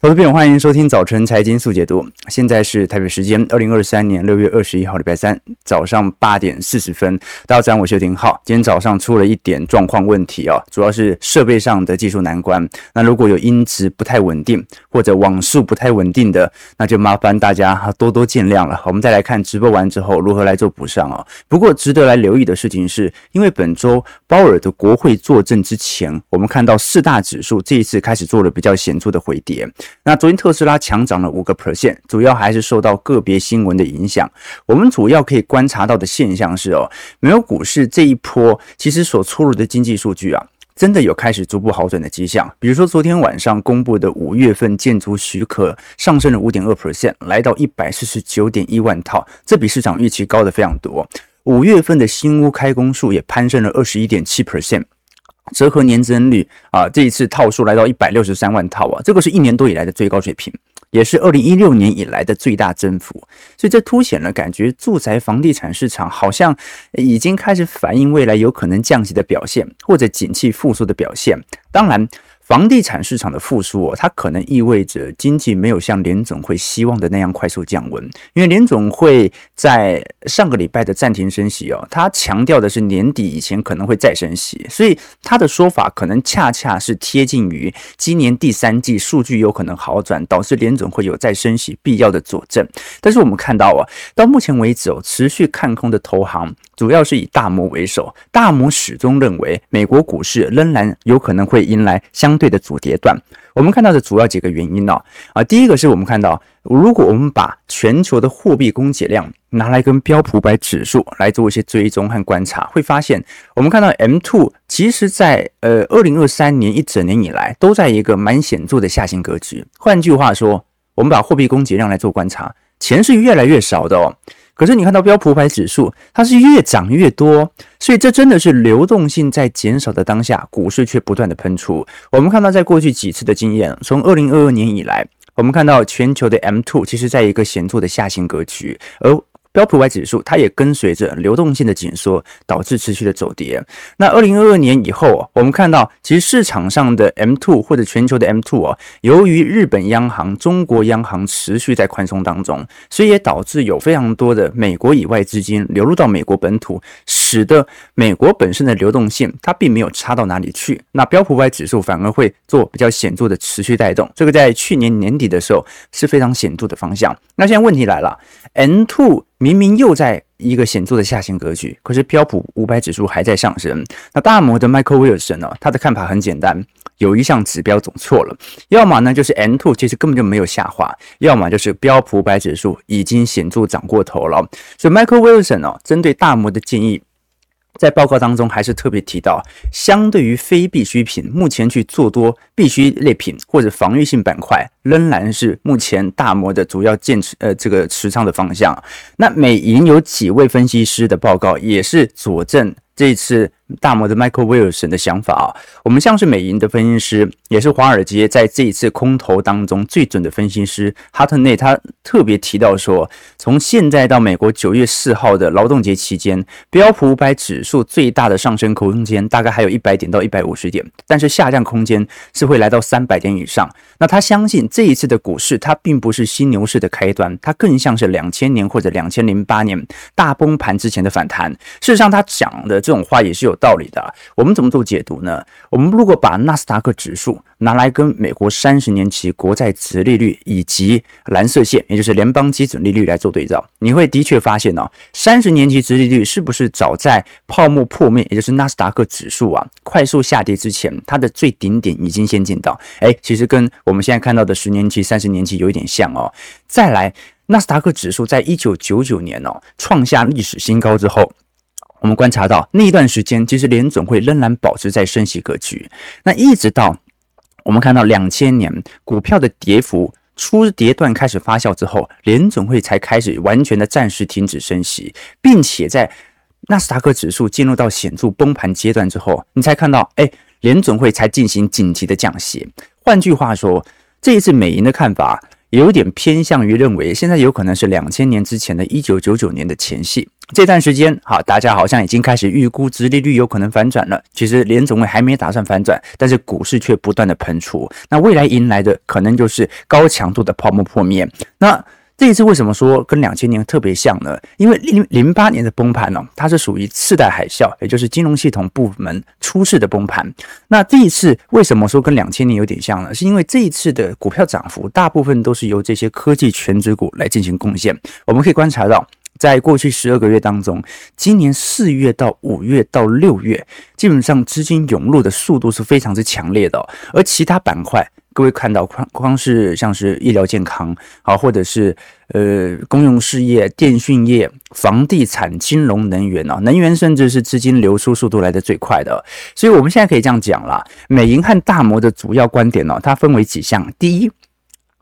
投资朋友，欢迎收听早晨财经速解读。现在是台北时间二零二三年六月二十一号，礼拜三早上八点四十分。大家早上，我是丁浩。今天早上出了一点状况问题啊，主要是设备上的技术难关。那如果有音质不太稳定或者网速不太稳定的，那就麻烦大家多多见谅了。我们再来看直播完之后如何来做补上啊。不过值得来留意的事情是，因为本周鲍尔的国会作证之前，我们看到四大指数这一次开始做了比较显著的回跌。那昨天特斯拉强涨了五个 percent，主要还是受到个别新闻的影响。我们主要可以观察到的现象是哦，美国股市这一波其实所出炉的经济数据啊，真的有开始逐步好转的迹象。比如说昨天晚上公布的五月份建筑许可上升了五点二 percent，来到一百四十九点一万套，这比市场预期高的非常多。五月份的新屋开工数也攀升了二十一点七 percent。折合年增率啊，这一次套数来到一百六十三万套啊，这个是一年多以来的最高水平，也是二零一六年以来的最大增幅，所以这凸显了感觉住宅房地产市场好像已经开始反映未来有可能降息的表现，或者景气复苏的表现。当然。房地产市场的复苏哦，它可能意味着经济没有像联总会希望的那样快速降温，因为联总会在上个礼拜的暂停升息哦，他强调的是年底以前可能会再升息，所以他的说法可能恰恰是贴近于今年第三季数据有可能好转，导致联总会有再升息必要的佐证。但是我们看到啊，到目前为止哦，持续看空的投行主要是以大摩为首，大摩始终认为美国股市仍然有可能会迎来相。对的主跌段，我们看到的主要几个原因呢？啊，第一个是我们看到，如果我们把全球的货币供给量拿来跟标普百指数来做一些追踪和观察，会发现，我们看到 M two 其实在呃二零二三年一整年以来都在一个蛮显著的下行格局。换句话说，我们把货币供给量来做观察，钱是越来越少的哦。可是你看到标普五百指数，它是越涨越多，所以这真的是流动性在减少的当下，股市却不断的喷出。我们看到在过去几次的经验，从二零二二年以来，我们看到全球的 M two 其实在一个显著的下行格局，而标普五百指数，它也跟随着流动性的紧缩，导致持续的走跌。那二零二二年以后，我们看到其实市场上的 M two 或者全球的 M two 啊，由于日本央行、中国央行持续在宽松当中，所以也导致有非常多的美国以外资金流入到美国本土，使得美国本身的流动性它并没有差到哪里去。那标普五百指数反而会做比较显著的持续带动，这个在去年年底的时候是非常显著的方向。那现在问题来了，N two。明明又在一个显著的下行格局，可是标普五百指数还在上升。那大摩的 Michael Wilson 呢？他的看法很简单，有一项指标走错了，要么呢就是 N two 其实根本就没有下滑，要么就是标普五百指数已经显著涨过头了。所以 Michael Wilson 呢，针对大摩的建议。在报告当中，还是特别提到，相对于非必需品，目前去做多必需类品或者防御性板块，仍然是目前大摩的主要建持呃这个持仓的方向。那美银有几位分析师的报告也是佐证。这次大摩的 Michael Wilson 的想法啊，我们像是美银的分析师，也是华尔街在这一次空头当中最准的分析师哈特内，他特别提到说，从现在到美国九月四号的劳动节期间，标普五百指数最大的上升空间大概还有一百点到一百五十点，但是下降空间是会来到三百点以上。那他相信这一次的股市，它并不是新牛市的开端，它更像是两千年或者两千零八年大崩盘之前的反弹。事实上，他讲的。这种话也是有道理的。我们怎么做解读呢？我们如果把纳斯达克指数拿来跟美国三十年期国债殖利率以及蓝色线，也就是联邦基准利率来做对照，你会的确发现哦，三十年期殖利率是不是早在泡沫破灭，也就是纳斯达克指数啊快速下跌之前，它的最顶点已经先见到？哎，其实跟我们现在看到的十年期、三十年期有一点像哦。再来，纳斯达克指数在一九九九年哦创下历史新高之后。我们观察到那一段时间，其实联总会仍然保持在升息格局。那一直到我们看到两千年股票的跌幅初跌段开始发酵之后，联总会才开始完全的暂时停止升息，并且在纳斯达克指数进入到显著崩盘阶段之后，你才看到，哎，联总会才进行紧急的降息。换句话说，这一次美银的看法有点偏向于认为，现在有可能是两千年之前的一九九九年的前夕。这段时间，好，大家好像已经开始预估殖利率有可能反转了。其实联总会还没打算反转，但是股市却不断的喷出。那未来迎来的可能就是高强度的泡沫破灭。那这一次为什么说跟两千年特别像呢？因为零零八年的崩盘呢、哦，它是属于次贷海啸，也就是金融系统部门出事的崩盘。那这一次为什么说跟两千年有点像呢？是因为这一次的股票涨幅大部分都是由这些科技全值股来进行贡献。我们可以观察到，在过去十二个月当中，今年四月到五月到六月，基本上资金涌入的速度是非常之强烈的、而其他板块。各位看到，光光是像是医疗健康，好，或者是呃公用事业、电讯业、房地产、金融、能源啊，能源甚至是资金流出速度来得最快的。所以，我们现在可以这样讲啦，美银和大摩的主要观点呢，它分为几项。第一。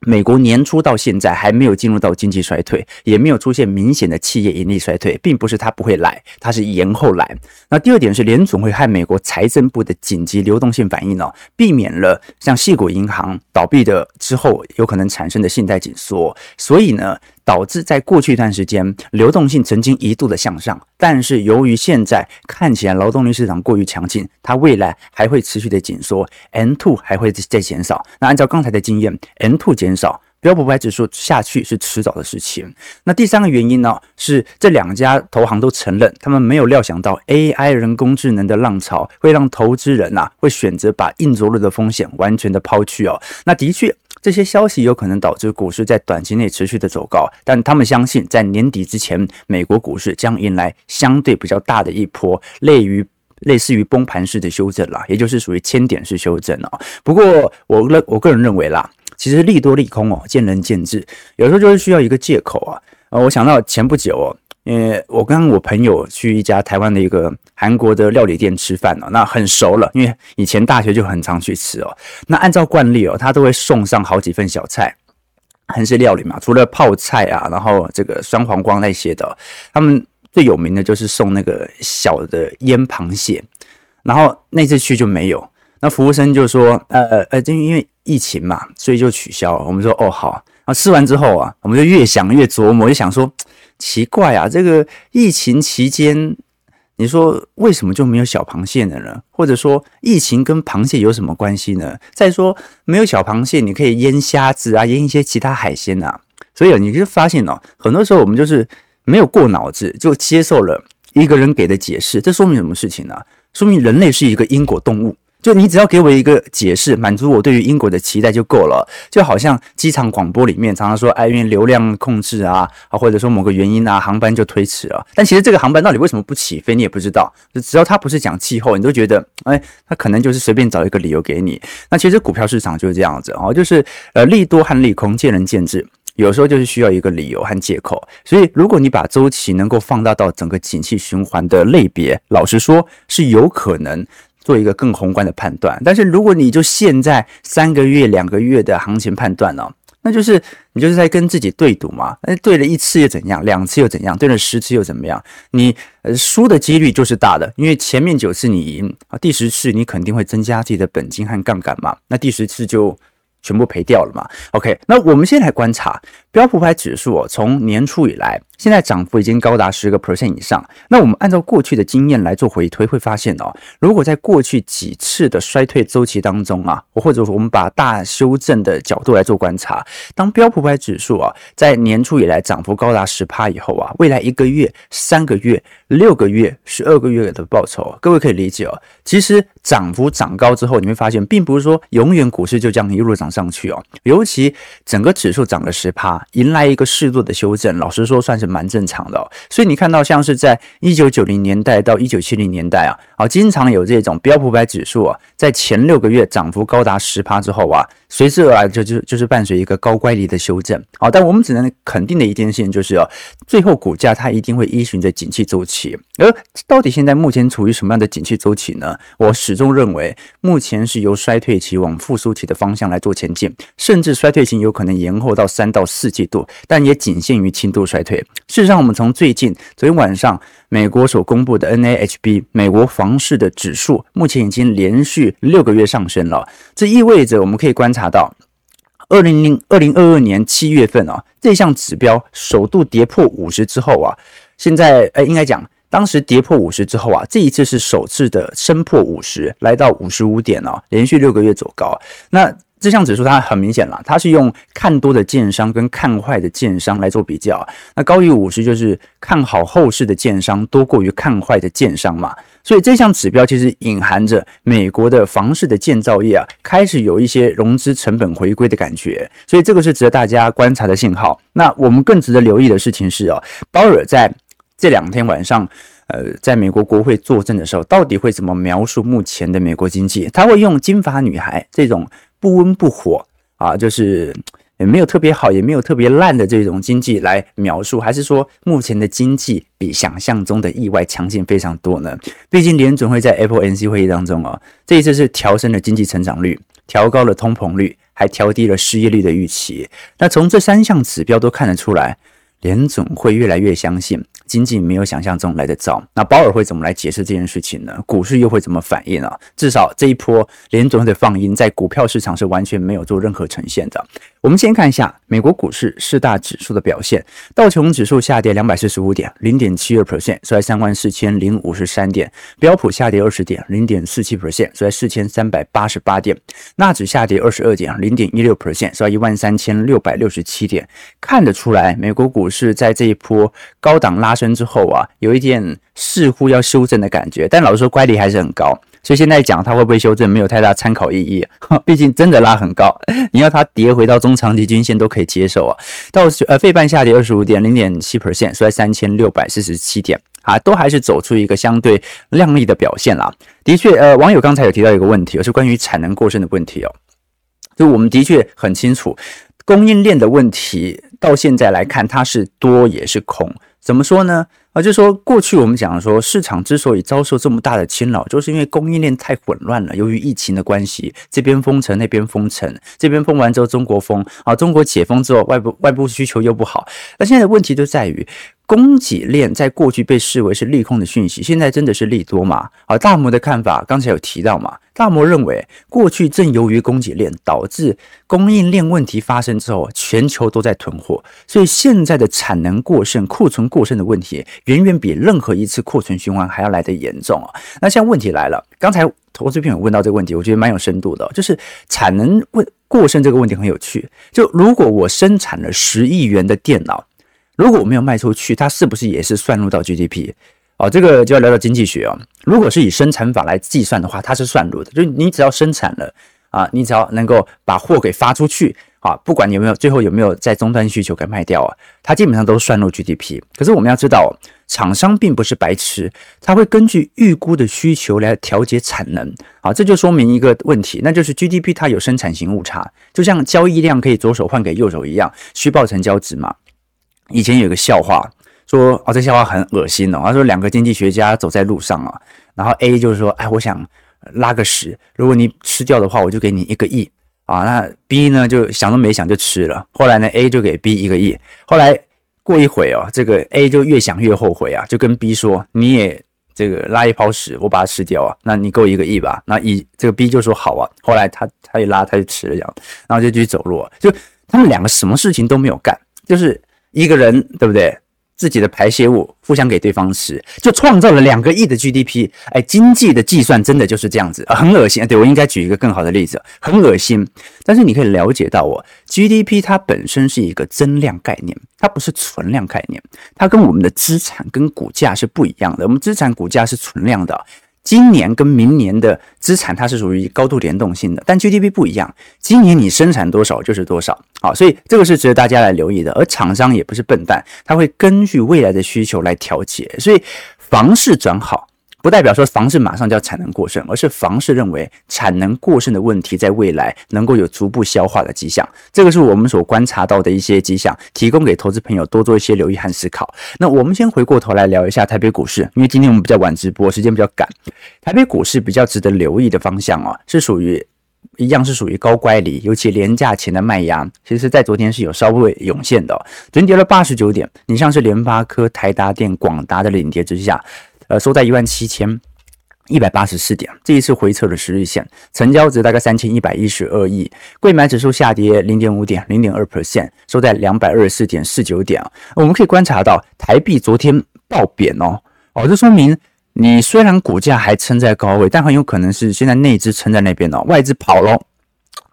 美国年初到现在还没有进入到经济衰退，也没有出现明显的企业盈利衰退，并不是它不会来，它是延后来。那第二点是联总会和美国财政部的紧急流动性反应呢，避免了像细谷银行倒闭的之后有可能产生的信贷紧缩，所以呢。导致在过去一段时间，流动性曾经一度的向上，但是由于现在看起来劳动力市场过于强劲，它未来还会持续的紧缩，M2 还会再减少。那按照刚才的经验，M2 减少，标普五百指数下去是迟早的事情。那第三个原因呢，是这两家投行都承认，他们没有料想到 AI 人工智能的浪潮会让投资人呐、啊、会选择把硬着陆的风险完全的抛去哦。那的确。这些消息有可能导致股市在短期内持续的走高，但他们相信在年底之前，美国股市将迎来相对比较大的一波类于类似于崩盘式的修正啦，也就是属于千点式修正哦。不过我认我个人认为啦，其实利多利空哦，见仁见智，有时候就是需要一个借口啊。呃，我想到前不久哦。因为我跟我朋友去一家台湾的一个韩国的料理店吃饭哦，那很熟了，因为以前大学就很常去吃哦。那按照惯例哦，他都会送上好几份小菜，韩式料理嘛，除了泡菜啊，然后这个酸黄瓜那些的，他们最有名的就是送那个小的腌螃蟹。然后那次去就没有，那服务生就说，呃呃，就因为疫情嘛，所以就取消了。我们说哦好，啊吃完之后啊，我们就越想越琢磨，就想说。奇怪啊，这个疫情期间，你说为什么就没有小螃蟹的呢？或者说疫情跟螃蟹有什么关系呢？再说没有小螃蟹，你可以腌虾子啊，腌一些其他海鲜啊。所以你就发现哦，很多时候我们就是没有过脑子就接受了一个人给的解释，这说明什么事情呢？说明人类是一个因果动物。就你只要给我一个解释，满足我对于英国的期待就够了。就好像机场广播里面常常说，哎，因为流量控制啊，啊，或者说某个原因啊，航班就推迟了。但其实这个航班到底为什么不起飞，你也不知道。就只要它不是讲气候，你都觉得，哎，它可能就是随便找一个理由给你。那其实股票市场就是这样子哦，就是呃，利多和利空见仁见智，有时候就是需要一个理由和借口。所以，如果你把周期能够放大到整个景气循环的类别，老实说是有可能。做一个更宏观的判断，但是如果你就现在三个月、两个月的行情判断呢，那就是你就是在跟自己对赌嘛。那对了一次又怎样？两次又怎样？对了十次又怎么样？你呃输的几率就是大的，因为前面九次你赢啊，第十次你肯定会增加自己的本金和杠杆嘛。那第十次就全部赔掉了嘛。OK，那我们先来观察标普五百指数哦，从年初以来。现在涨幅已经高达十个 percent 以上。那我们按照过去的经验来做回推，会发现哦，如果在过去几次的衰退周期当中啊，或者我们把大修正的角度来做观察，当标普五百指数啊在年初以来涨幅高达十趴以后啊，未来一个月、三个月、六个月、十二个月的报酬，各位可以理解哦。其实涨幅涨高之后，你会发现，并不是说永远股市就这样一路涨上去哦。尤其整个指数涨了十趴，迎来一个适度的修正，老实说算是。蛮正常的哦，所以你看到像是在一九九零年代到一九七零年代啊，啊，经常有这种标普百指数啊，在前六个月涨幅高达十趴之后啊，随之而来就就就是伴随一个高乖离的修正。好，但我们只能肯定的一件事情就是哦，最后股价它一定会依循着景气周期。而到底现在目前处于什么样的景气周期呢？我始终认为，目前是由衰退期往复苏期的方向来做前进，甚至衰退期有可能延后到三到四季度，但也仅限于轻度衰退。事实上，我们从最近昨天晚上美国所公布的 NAHB 美国房市的指数，目前已经连续六个月上升了。这意味着我们可以观察到，二零零二零二二年七月份啊，这项指标首度跌破五十之后啊，现在呃，应该讲当时跌破五十之后啊，这一次是首次的升破五十，来到五十五点哦，连续六个月走高。那这项指数它很明显了，它是用看多的建商跟看坏的建商来做比较。那高于五十就是看好后市的建商多过于看坏的建商嘛。所以这项指标其实隐含着美国的房市的建造业啊，开始有一些融资成本回归的感觉。所以这个是值得大家观察的信号。那我们更值得留意的事情是哦，鲍尔在这两天晚上，呃，在美国国会作证的时候，到底会怎么描述目前的美国经济？他会用金发女孩这种。不温不火啊，就是也没有特别好，也没有特别烂的这种经济来描述，还是说目前的经济比想象中的意外强劲非常多呢？毕竟联准会在 FOMC 会议当中啊，这一次是调升了经济成长率，调高了通膨率，还调低了失业率的预期。那从这三项指标都看得出来，联准会越来越相信。仅仅没有想象中来得早，那鲍尔会怎么来解释这件事情呢？股市又会怎么反应啊？至少这一波联准会的放鹰在股票市场是完全没有做任何呈现的。我们先看一下美国股市四大指数的表现，道琼指数下跌两百四十五点，零点七二 percent，收在三万四千零五十三点；标普下跌二十点，零点四七 percent，收在四千三百八十八点；纳指下跌二十二点，零点一六 percent，收在一万三千六百六十七点。看得出来，美国股市在这一波高档拉升之后啊，有一点似乎要修正的感觉，但老实说，乖离还是很高。所以现在讲它会不会修正，没有太大参考意义。毕竟真的拉很高，你要它跌回到中长期均线都可以接受啊。到呃，费半下跌二十五点零点七 percent，收在三千六百四十七点啊，都还是走出一个相对亮丽的表现啦。的确，呃，网友刚才有提到一个问题，是关于产能过剩的问题哦。就我们的确很清楚，供应链的问题到现在来看，它是多也是空。怎么说呢？啊，就说过去我们讲说，市场之所以遭受这么大的侵扰，就是因为供应链太混乱了。由于疫情的关系，这边封城，那边封城，这边封完之后，中国封啊，中国解封之后，外部外部需求又不好。那现在的问题就在于。供给链在过去被视为是利空的讯息，现在真的是利多吗？好，大摩的看法刚才有提到嘛？大摩认为，过去正由于供给链导致供应链问题发生之后，全球都在囤货，所以现在的产能过剩、库存过剩的问题，远远比任何一次库存循环还要来得严重啊！那现在问题来了，刚才投资朋友问到这个问题，我觉得蛮有深度的，就是产能问过剩这个问题很有趣。就如果我生产了十亿元的电脑。如果我没有卖出去，它是不是也是算入到 GDP？哦，这个就要聊到经济学哦。如果是以生产法来计算的话，它是算入的。就你只要生产了啊，你只要能够把货给发出去啊，不管有没有最后有没有在终端需求给卖掉啊，它基本上都算入 GDP。可是我们要知道，厂商并不是白痴，他会根据预估的需求来调节产能。啊，这就说明一个问题，那就是 GDP 它有生产型误差，就像交易量可以左手换给右手一样，虚报成交值嘛。以前有个笑话，说哦，这笑话很恶心哦。他说两个经济学家走在路上啊，然后 A 就是说，哎，我想拉个屎，如果你吃掉的话，我就给你一个亿啊。那 B 呢就想都没想就吃了。后来呢，A 就给 B 一个亿。后来过一会哦，这个 A 就越想越后悔啊，就跟 B 说，你也这个拉一泡屎，我把它吃掉啊，那你给我一个亿吧。那以这个 B 就说好啊。后来他他一拉他就吃了这样，然后就继续走路啊。就他们两个什么事情都没有干，就是。一个人对不对？自己的排泄物互相给对方吃，就创造了两个亿的 GDP。哎，经济的计算真的就是这样子，很恶心。对，我应该举一个更好的例子，很恶心。但是你可以了解到，我 GDP 它本身是一个增量概念，它不是存量概念，它跟我们的资产跟股价是不一样的。我们资产股价是存量的。今年跟明年的资产它是属于高度联动性的，但 GDP 不一样，今年你生产多少就是多少，好，所以这个是值得大家来留意的。而厂商也不是笨蛋，他会根据未来的需求来调节，所以房市转好。不代表说房市马上就要产能过剩，而是房市认为产能过剩的问题在未来能够有逐步消化的迹象。这个是我们所观察到的一些迹象，提供给投资朋友多做一些留意和思考。那我们先回过头来聊一下台北股市，因为今天我们比较晚直播，时间比较赶。台北股市比较值得留意的方向啊，是属于一样是属于高乖离，尤其廉价前的卖压，其实在昨天是有稍微涌现的。昨天跌了八十九点，你像是联发科、台达电、广达的领跌之下。呃，收在一万七千，一百八十四点，这一次回撤的十日线，成交值大概三千一百一十二亿，柜买指数下跌零点五点，零点二 percent，收在两百二十四点四九点。我们可以观察到，台币昨天爆贬哦，哦，这说明你虽然股价还撑在高位，但很有可能是现在内资撑在那边哦，外资跑了。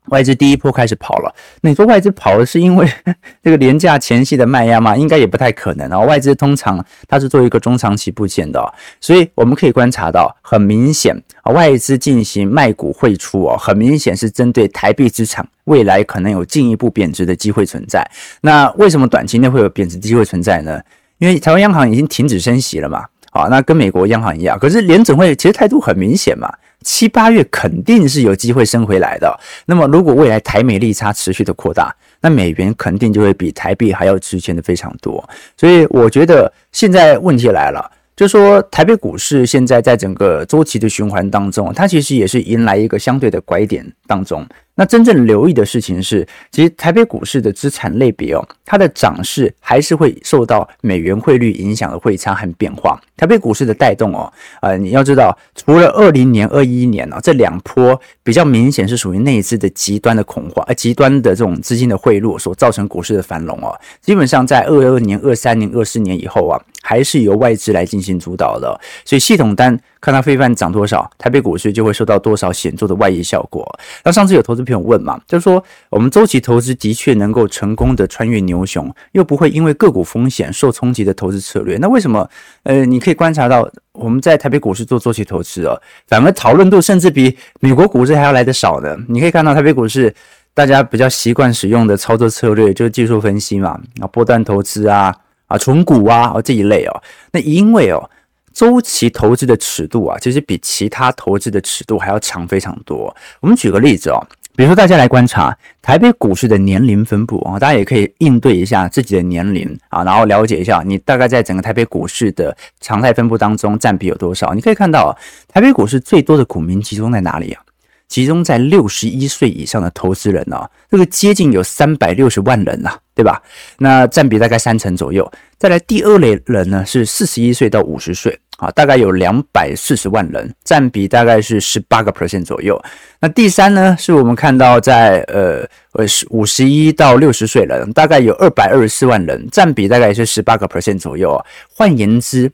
外资第一波开始跑了，那你说外资跑了是因为 这个廉价前夕的卖压吗？应该也不太可能啊。外资通常它是做一个中长期布局的，所以我们可以观察到，很明显啊，外资进行卖股汇出哦，很明显是针对台币资产未来可能有进一步贬值的机会存在。那为什么短期内会有贬值机会存在呢？因为台湾央行已经停止升息了嘛，啊，那跟美国央行一样，可是联准会其实态度很明显嘛。七八月肯定是有机会升回来的。那么，如果未来台美利差持续的扩大，那美元肯定就会比台币还要值钱的非常多。所以，我觉得现在问题来了，就说台北股市现在在整个周期的循环当中，它其实也是迎来一个相对的拐点当中。那真正留意的事情是，其实台北股市的资产类别哦，它的涨势还是会受到美元汇率影响的汇差和变化。台北股市的带动哦，呃，你要知道，除了二零年、二一年哦，这两波比较明显是属于内资的极端的恐慌，呃，极端的这种资金的汇入所造成股市的繁荣哦，基本上在二二年、二三年、二四年以后啊，还是由外资来进行主导的，所以系统单。看它非凡涨多少，台北股市就会受到多少显著的外溢效果。那上次有投资朋友问嘛，就是说我们周期投资的确能够成功的穿越牛熊，又不会因为个股风险受冲击的投资策略，那为什么？呃，你可以观察到我们在台北股市做周期投资哦，反而讨论度甚至比美国股市还要来得少呢。你可以看到台北股市大家比较习惯使用的操作策略就是技术分析嘛，啊波段投资啊啊存股啊这一类哦，那因为哦。周期投资的尺度啊，其实比其他投资的尺度还要长非常多。我们举个例子哦，比如说大家来观察台北股市的年龄分布啊，大家也可以应对一下自己的年龄啊，然后了解一下你大概在整个台北股市的常态分布当中占比有多少。你可以看到，台北股市最多的股民集中在哪里啊？集中在六十一岁以上的投资人啊，这个接近有三百六十万人呐、啊，对吧？那占比大概三成左右。再来第二类人呢，是四十一岁到五十岁啊，大概有两百四十万人，占比大概是十八个 percent 左右。那第三呢，是我们看到在呃呃五十一到六十岁人，大概有二百二十四万人，占比大概是十八个 percent 左右。换言之，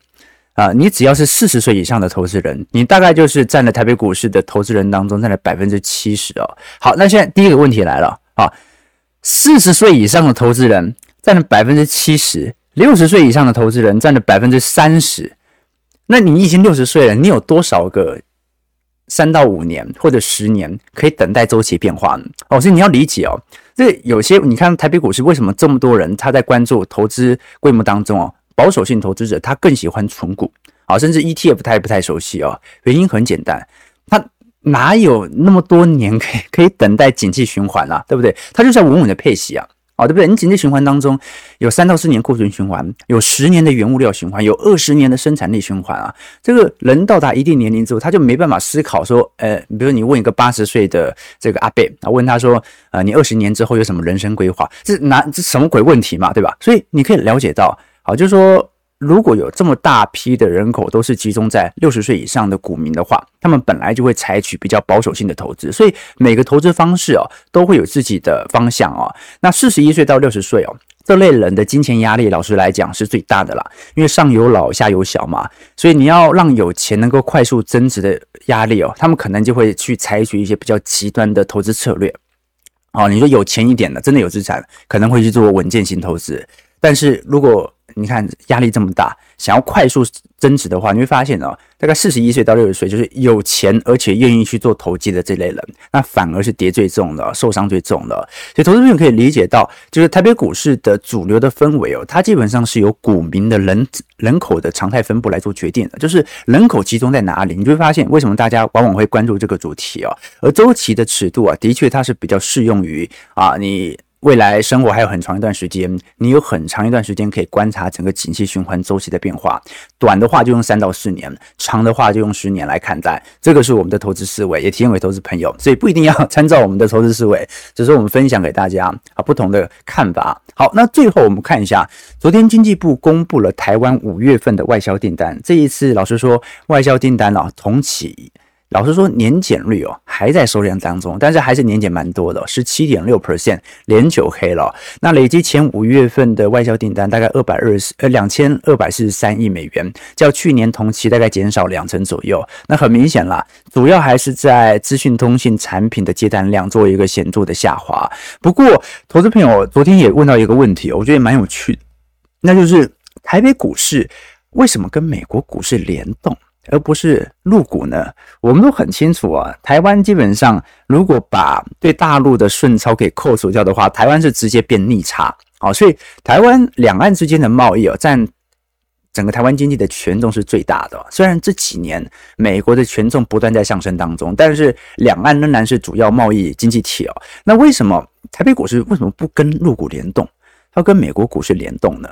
啊，你只要是四十岁以上的投资人，你大概就是占了台北股市的投资人当中占了百分之七十哦。好，那现在第一个问题来了啊，四十岁以上的投资人占了百分之七十，六十岁以上的投资人占了百分之三十。那你已经六十岁了，你有多少个三到五年或者十年可以等待周期变化呢？哦，所以你要理解哦，这有些你看台北股市为什么这么多人他在关注投资规模当中哦。保守性投资者他更喜欢存股啊，甚至 ETF 他也不太熟悉哦。原因很简单，他哪有那么多年可以可以等待景气循环啊，对不对？他就是要稳稳的配息啊，哦，对不对？你景气循环当中有三到四年库存循环，有十年的原物料循环，有二十年的生产力循环啊。这个人到达一定年龄之后，他就没办法思考说，呃，比如你问一个八十岁的这个阿伯啊，问他说，呃，你二十年之后有什么人生规划？这哪这什么鬼问题嘛，对吧？所以你可以了解到。好，就是说，如果有这么大批的人口都是集中在六十岁以上的股民的话，他们本来就会采取比较保守性的投资，所以每个投资方式哦都会有自己的方向哦。那四十一岁到六十岁哦，这类人的金钱压力，老实来讲是最大的啦，因为上有老下有小嘛，所以你要让有钱能够快速增值的压力哦，他们可能就会去采取一些比较极端的投资策略。哦，你说有钱一点的，真的有资产，可能会去做稳健型投资，但是如果你看压力这么大，想要快速增值的话，你会发现哦，大概四十一岁到六十岁，就是有钱而且愿意去做投机的这类人，那反而是跌最重的，受伤最重的。所以投资朋友可以理解到，就是台北股市的主流的氛围哦，它基本上是由股民的人人口的常态分布来做决定的，就是人口集中在哪里，你就会发现为什么大家往往会关注这个主题哦。而周期的尺度啊，的确它是比较适用于啊你。未来生活还有很长一段时间，你有很长一段时间可以观察整个景气循环周期的变化。短的话就用三到四年，长的话就用十年来看待。这个是我们的投资思维，也提供给投资朋友，所以不一定要参照我们的投资思维，只是我们分享给大家啊不同的看法。好，那最后我们看一下，昨天经济部公布了台湾五月份的外销订单，这一次老实说，外销订单啊同期。老实说，年减率哦还在收敛当中，但是还是年减蛮多的，十七点六 percent，连九黑了。那累计前五月份的外销订单大概二百二十呃两千二百四十三亿美元，较去年同期大概减少两成左右。那很明显啦，主要还是在资讯通信产品的接单量做一个显著的下滑。不过，投资朋友昨天也问到一个问题，我觉得蛮有趣的，那就是台北股市为什么跟美国股市联动？而不是入股呢？我们都很清楚啊，台湾基本上如果把对大陆的顺差给扣除掉的话，台湾是直接变逆差啊。所以台湾两岸之间的贸易啊，占整个台湾经济的权重是最大的。虽然这几年美国的权重不断在上升当中，但是两岸仍然是主要贸易经济体哦。那为什么台北股市为什么不跟陆股联动，要跟美国股市联动呢？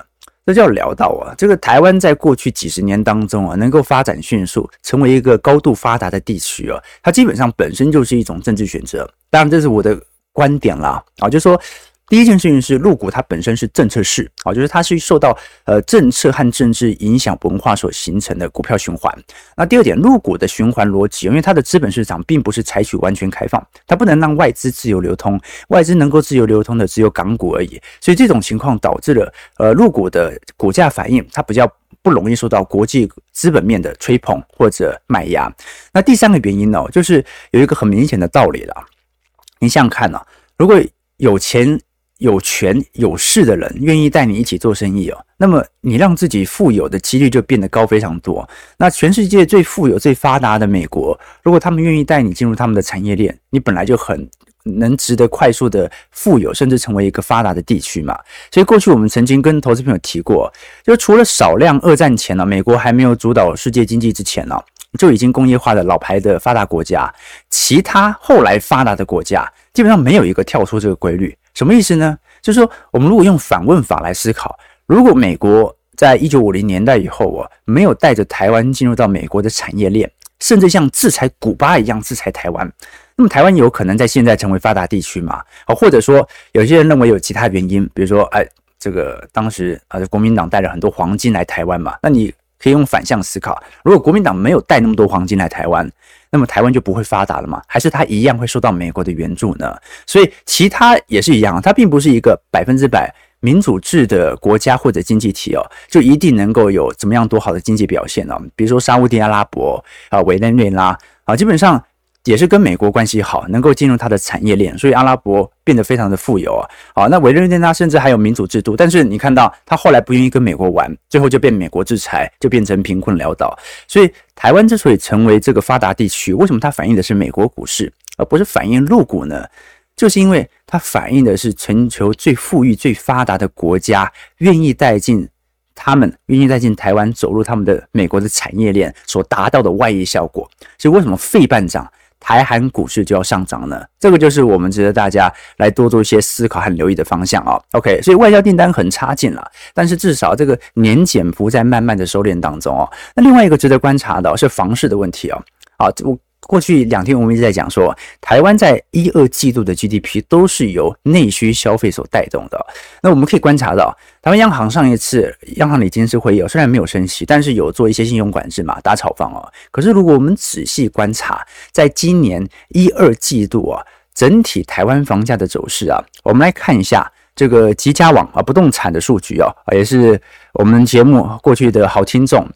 这就要聊到啊，这个台湾在过去几十年当中啊，能够发展迅速，成为一个高度发达的地区啊，它基本上本身就是一种政治选择。当然，这是我的观点啦啊，就是说。第一件事情是入股，它本身是政策市，啊，就是它是受到呃政策和政治影响文化所形成的股票循环。那第二点，入股的循环逻辑，因为它的资本市场并不是采取完全开放，它不能让外资自由流通，外资能够自由流通的只有港股而已。所以这种情况导致了呃入股的股价反应，它比较不容易受到国际资本面的吹捧或者买压。那第三个原因呢，就是有一个很明显的道理了，你想想看呢，如果有钱。有权有势的人愿意带你一起做生意哦，那么你让自己富有的几率就变得高非常多。那全世界最富有、最发达的美国，如果他们愿意带你进入他们的产业链，你本来就很能值得快速的富有，甚至成为一个发达的地区嘛。所以过去我们曾经跟投资朋友提过，就除了少量二战前呢，美国还没有主导世界经济之前呢，就已经工业化的老牌的发达国家，其他后来发达的国家基本上没有一个跳出这个规律。什么意思呢？就是说，我们如果用反问法来思考，如果美国在一九五零年代以后啊，没有带着台湾进入到美国的产业链，甚至像制裁古巴一样制裁台湾，那么台湾有可能在现在成为发达地区吗？啊，或者说，有些人认为有其他原因，比如说，哎，这个当时啊，国民党带了很多黄金来台湾嘛，那你可以用反向思考，如果国民党没有带那么多黄金来台湾，那么台湾就不会发达了吗？还是它一样会受到美国的援助呢？所以其他也是一样，它并不是一个百分之百民主制的国家或者经济体哦，就一定能够有怎么样多好的经济表现呢？比如说沙乌地阿拉伯啊、委内瑞拉啊，基本上。也是跟美国关系好，能够进入它的产业链，所以阿拉伯变得非常的富有啊。好，那委内瑞拉甚至还有民主制度，但是你看到他后来不愿意跟美国玩，最后就变美国制裁，就变成贫困潦倒。所以台湾之所以成为这个发达地区，为什么它反映的是美国股市，而不是反映陆股呢？就是因为它反映的是全球最富裕、最发达的国家愿意带进他们，愿意带进台湾，走入他们的美国的产业链所达到的外溢效果。所以为什么费半涨？台韩股市就要上涨呢，这个就是我们值得大家来多做一些思考和留意的方向啊。OK，所以外销订单很差劲了，但是至少这个年减幅在慢慢的收敛当中哦。那另外一个值得观察的是房市的问题哦。好，我。过去两天我们一直在讲说，台湾在一二季度的 GDP 都是由内需消费所带动的。那我们可以观察到，台湾央行上一次央行理事会议，虽然没有升息，但是有做一些信用管制嘛，打炒房哦。可是如果我们仔细观察，在今年一二季度啊，整体台湾房价的走势啊，我们来看一下这个吉家网啊不动产的数据啊，也是我们节目过去的好听众。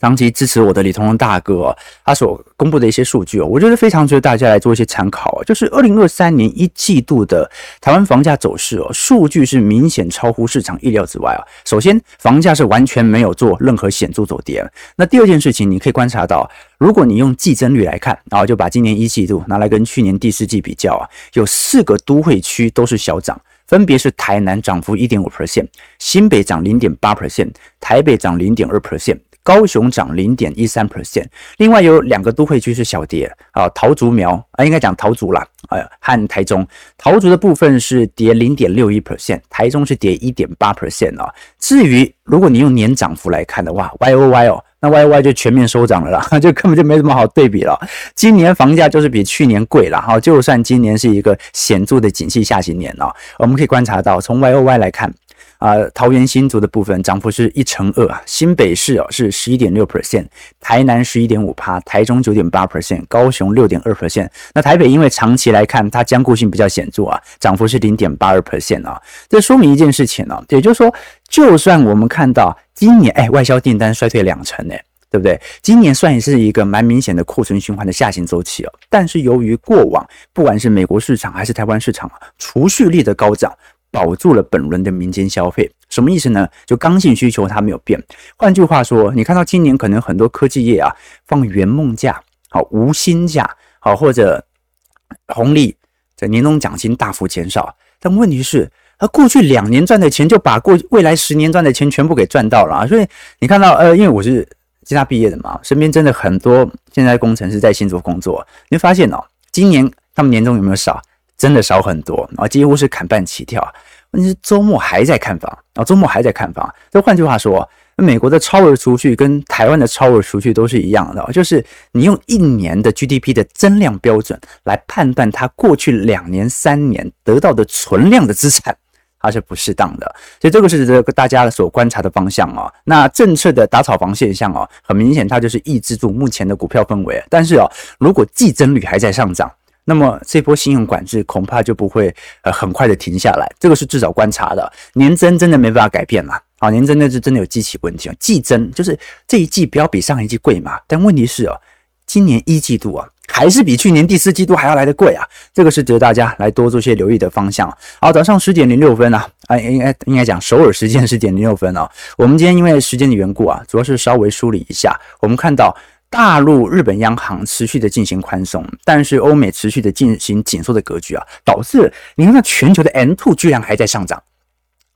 长期支持我的李同荣大哥，他所公布的一些数据哦，我觉得非常值得大家来做一些参考。就是二零二三年一季度的台湾房价走势哦，数据是明显超乎市场意料之外啊。首先，房价是完全没有做任何显著走跌。那第二件事情，你可以观察到，如果你用季增率来看，然后就把今年一季度拿来跟去年第四季比较啊，有四个都会区都是小涨，分别是台南涨幅一点五 percent，新北涨零点八 percent，台北涨零点二 percent。高雄涨零点一三 percent。另外有两个都会区是小跌啊，桃竹苗啊，应该讲桃竹啦，呃，和台中桃竹的部分是跌零点六一 percent，台中是跌一点八 percent 啊。至于如果你用年涨幅来看的话，Y O Y 哦，那 Y O Y 就全面收涨了啦，就根本就没什么好对比了。今年房价就是比去年贵了哈，就算今年是一个显著的景气下行年啊，我们可以观察到从 Y O Y 来看。啊、桃园新竹的部分涨幅是一成二啊，新北市哦是十一点六 percent，台南十一点五趴，台中九点八 percent，高雄六点二 percent。那台北因为长期来看它僵固性比较显著啊，涨幅是零点八二 percent 啊。这说明一件事情呢、啊，也就是说，就算我们看到今年哎外销订单衰退两成哎，对不对？今年算是一个蛮明显的库存循环的下行周期哦。但是由于过往不管是美国市场还是台湾市场啊，储蓄力的高涨。保住了本轮的民间消费，什么意思呢？就刚性需求它没有变。换句话说，你看到今年可能很多科技业啊放圆梦假，好无薪假，好或者红利在年终奖金大幅减少。但问题是，他过去两年赚的钱就把过未来十年赚的钱全部给赚到了啊！所以你看到，呃，因为我是清大毕业的嘛，身边真的很多现在工程师在新竹工作，你会发现哦，今年他们年终有没有少？真的少很多啊，几乎是砍半起跳。问题是周末还在看房啊，周末还在看房。这换句话说，美国的超额储蓄跟台湾的超额储蓄都是一样的，就是你用一年的 GDP 的增量标准来判断它过去两年、三年得到的存量的资产，它是不适当的。所以这个是这个大家所观察的方向啊。那政策的打炒房现象啊，很明显它就是抑制住目前的股票氛围。但是啊，如果季增率还在上涨，那么这波信用管制恐怕就不会呃很快的停下来，这个是至少观察的。年增真的没办法改变了，啊，年增那是真的有基期问题啊。季增就是这一季不要比上一季贵嘛，但问题是哦，今年一季度啊还是比去年第四季度还要来得贵啊，这个是值得大家来多做些留意的方向。好，早上十点零六分啊，啊应该应该讲首尔时间十点零六分啊，我们今天因为时间的缘故啊，主要是稍微梳理一下，我们看到。大陆、日本央行持续的进行宽松，但是欧美持续的进行紧缩的格局啊，导致你看那全球的 M2 居然还在上涨。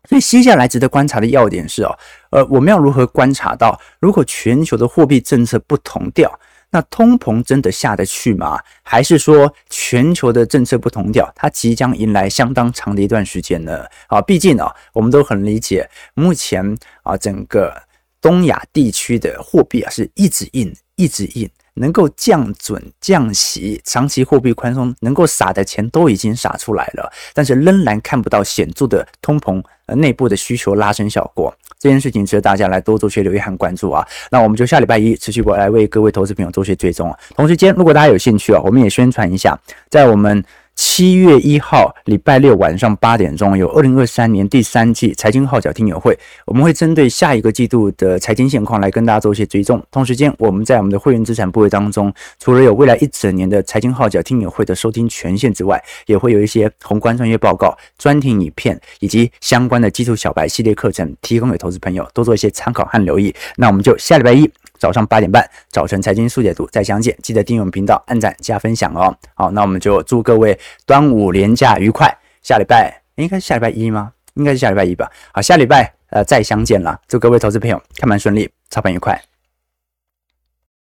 所以接下来值得观察的要点是哦，呃，我们要如何观察到，如果全球的货币政策不同调，那通膨真的下得去吗？还是说全球的政策不同调，它即将迎来相当长的一段时间呢？啊，毕竟啊，我们都很理解，目前啊，整个东亚地区的货币啊是一直印。一直印，能够降准降息，长期货币宽松能够撒的钱都已经撒出来了，但是仍然看不到显著的通膨，呃，内部的需求拉升效果。这件事情值得大家来多做些留意和关注啊。那我们就下礼拜一持续过来为各位投资朋友做些追踪啊。同时间，如果大家有兴趣啊，我们也宣传一下，在我们。七月一号礼拜六晚上八点钟，有二零二三年第三季财经号角听友会，我们会针对下一个季度的财经现况来跟大家做一些追踪。同时间，我们在我们的会员资产部位当中，除了有未来一整年的财经号角听友会的收听权限之外，也会有一些宏观专业报告、专题影片以及相关的基础小白系列课程，提供给投资朋友多做一些参考和留意。那我们就下礼拜一。早上八点半，早晨财经速解读再相见，记得订阅我们频道，按赞加分享哦。好，那我们就祝各位端午连假愉快。下礼拜应该是下礼拜一吗？应该是下礼拜一吧。好，下礼拜呃再相见了。祝各位投资朋友开盘顺利，操盘愉快。